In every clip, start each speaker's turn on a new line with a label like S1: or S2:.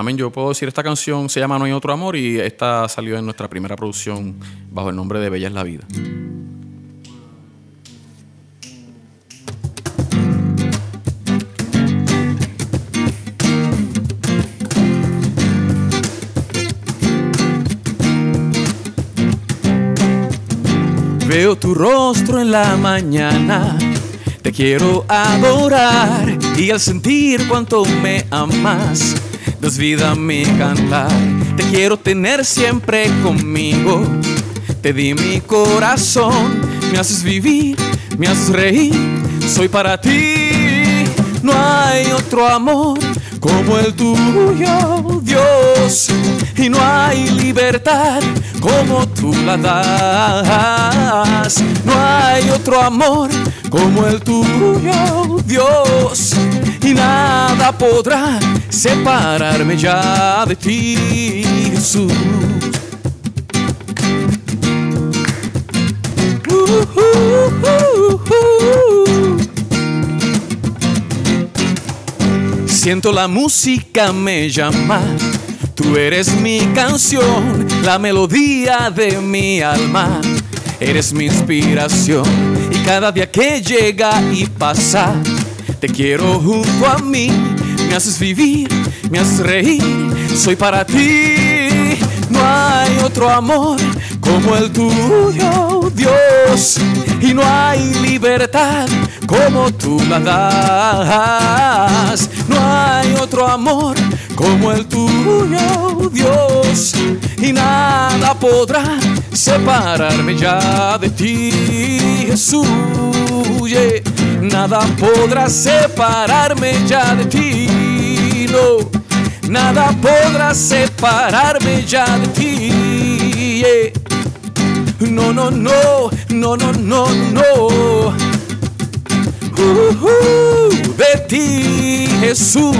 S1: Amén. Yo puedo decir, esta canción se llama No hay otro amor y esta salió en nuestra primera producción bajo el nombre de Bella es la vida. Veo tu rostro en la mañana, te quiero adorar y al sentir cuánto me amas, das vida a mi cantar. Te quiero tener siempre conmigo, te di mi corazón, me haces vivir, me haces reír, soy para ti. No hay otro amor como el tuyo, Dios, y no hay libertad como tú la das. No hay otro amor como el tuyo, Dios, y nada podrá separarme ya de ti, Jesús. Siento la música me llama. Tú eres mi canción, la melodía de mi alma. Eres mi inspiración y cada día que llega y pasa, te quiero junto a mí. Me haces vivir, me haces reír, soy para ti. No hay otro amor como el tuyo, Dios. Y no hay libertad como tú la das. No hay otro amor como el tuyo, Dios. Y nada podrá separarme ya de ti, Jesús. Nada podrá separarme ya de ti, no. Nada podrá separarme ya de ti. No, no, no, no, no, no, no. Uh, de ti, Jesús.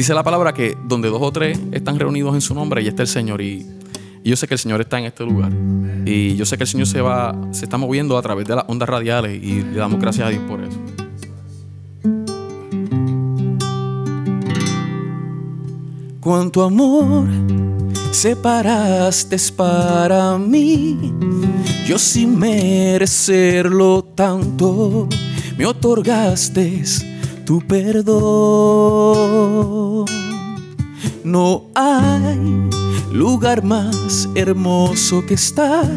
S1: Dice la palabra que donde dos o tres están reunidos en su nombre, ahí está el Señor. Y, yo sé que el Señor está en este lugar. Y yo sé que el Señor se va, se está moviendo a través de las ondas radiales y le damos gracias a Dios por eso. Cuánto amor separaste para mí, yo sin merecerlo tanto, me otorgaste tu perdón. No hay lugar más hermoso que estar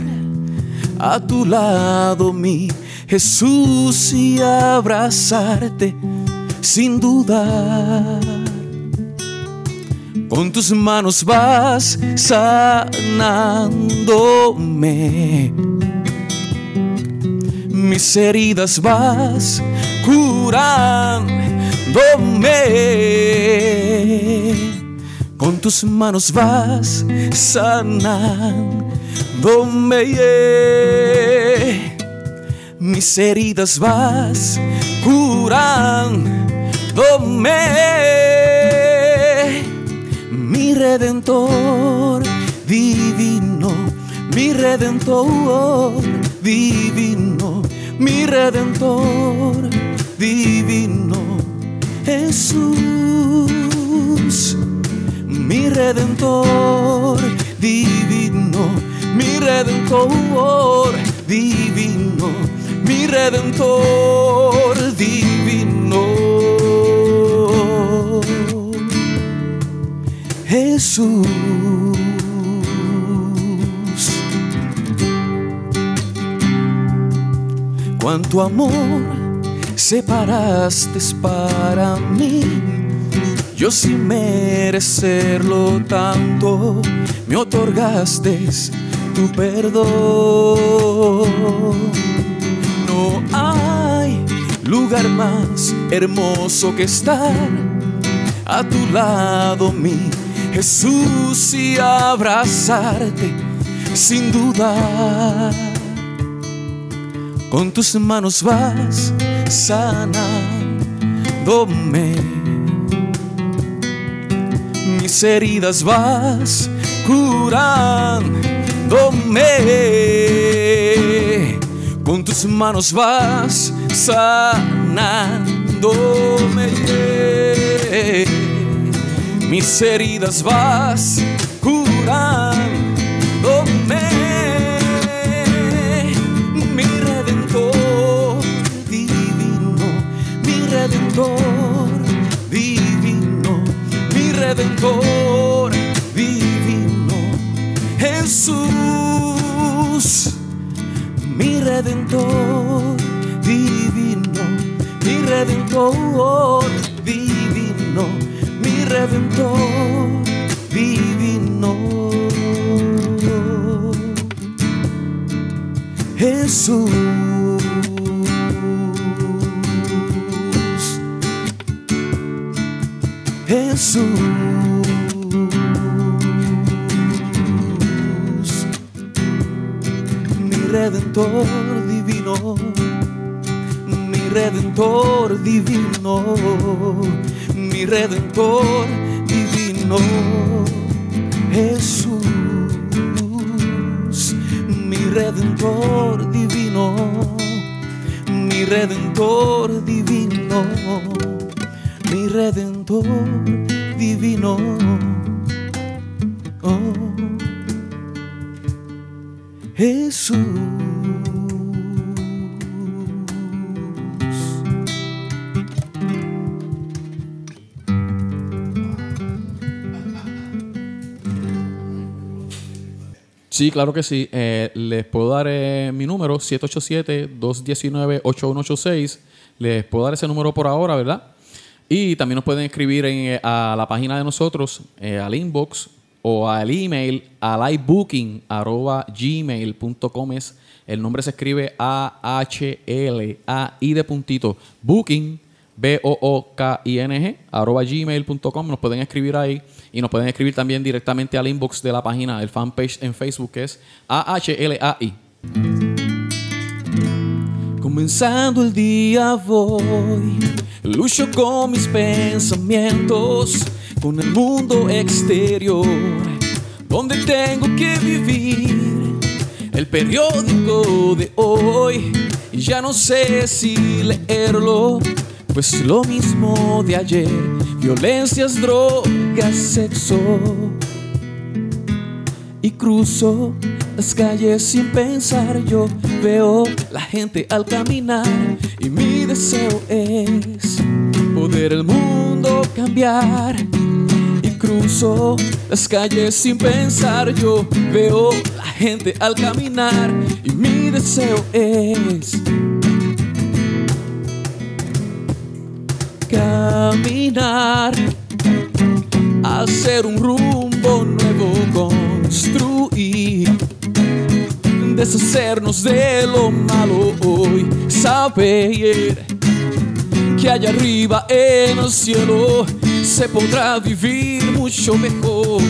S1: a tu lado, mi Jesús, y abrazarte sin dudar. Con tus manos vas sanándome. Mis heridas vas curándome. Con tus manos vas sanándome. Mis heridas vas curándome mi redentor divino, mi redentor divino, mi redentor divino, Jesús, mi redentor divino, mi redentor divino, mi redentor divino. Jesús. Cuánto amor separaste para mí. Yo sin merecerlo tanto, me otorgaste tu perdón. No hay lugar más hermoso que estar a tu lado, mi Jesús, y abrazarte sin duda. Con tus manos vas sanándome. Mis heridas vas curándome. Con tus manos vas sanándome. Mis heridas vas curando redentor divino, Jesús, mi redentor divino, mi redentor divino, mi redentor divino. Jesús. Divino, mi redentor divino, mi redentor divino, Jesús, mi redentor divino, mi redentor divino, mi redentor divino. Oh, Jesús.
S2: Sí, claro que sí. Eh, les puedo dar eh, mi número, 787-219-8186. Les puedo dar ese número por ahora, ¿verdad? Y también nos pueden escribir en, eh, a la página de nosotros, al inbox o al email, a livebooking.gmail.com. Es, el nombre se escribe A-H-L-A-I de puntito. Booking, B-O-O-K-I-N-G, arroba gmail.com. Nos pueden escribir ahí y nos pueden escribir también directamente al inbox de la página, el fanpage en Facebook, que es A-H-L-A-I.
S1: Comenzando el día voy, lucho con mis pensamientos, con el mundo exterior, donde tengo que vivir el periódico de hoy. Ya no sé si leerlo, pues lo mismo de ayer, violencias, drogas, sexo y cruzo las calles sin pensar. Yo veo la gente al caminar y mi deseo es poder el mundo cambiar. Y cruzo las calles sin pensar. Yo veo la gente al caminar y mi deseo es caminar hacer un rumbo nuevo, construir, deshacernos de lo malo hoy, saber que allá arriba en el cielo se podrá vivir mucho mejor.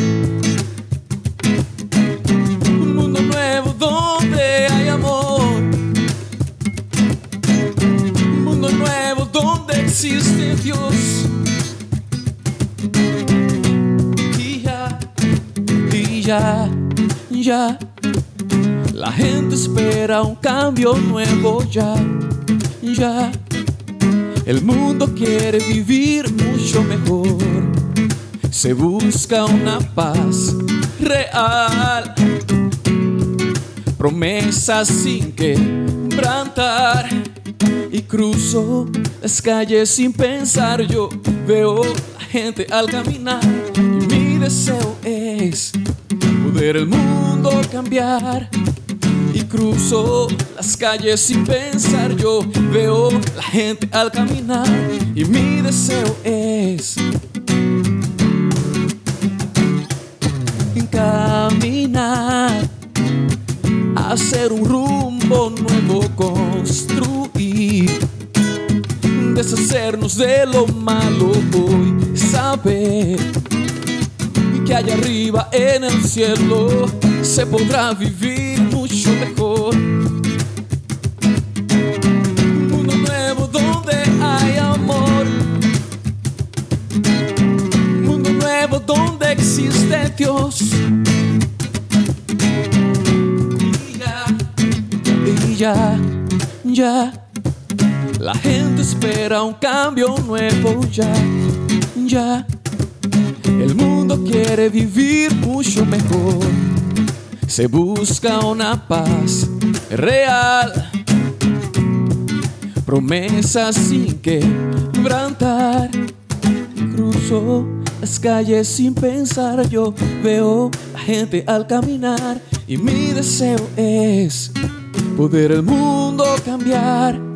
S1: Existe Dios. Y ya, y ya, ya. La gente espera un cambio nuevo ya, ya. El mundo quiere vivir mucho mejor. Se busca una paz real. Promesas sin quebrantar. Cruzo las calles sin pensar. Yo veo la gente al caminar. Y mi deseo es poder el mundo cambiar. Y cruzo las calles sin pensar. Yo veo la gente al caminar. Y mi deseo es caminar. Hacer un rumbo nuevo, construir. Deshacernos de lo malo hoy. Saber que allá arriba en el cielo se podrá vivir mucho mejor. Un mundo nuevo donde hay amor. Un mundo nuevo donde existe Dios. Y ya, y ya, ya. La gente espera un cambio nuevo ya, ya. El mundo quiere vivir mucho mejor. Se busca una paz real. Promesas sin quebrantar. Cruzo las calles sin pensar. Yo veo a gente al caminar. Y mi deseo es poder el mundo cambiar.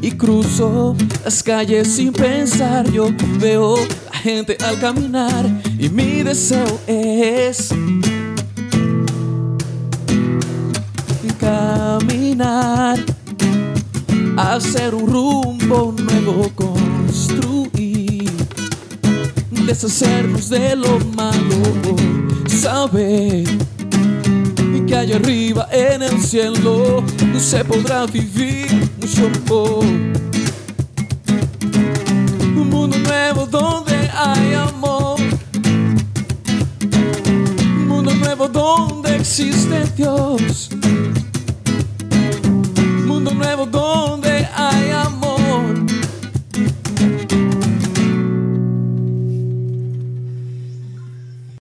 S1: Y cruzo las calles sin pensar. Yo veo a gente al caminar. Y mi deseo es caminar. Hacer un rumbo nuevo, construir. Deshacernos de lo malo. Saber que allá arriba en el cielo se podrá vivir mucho mejor.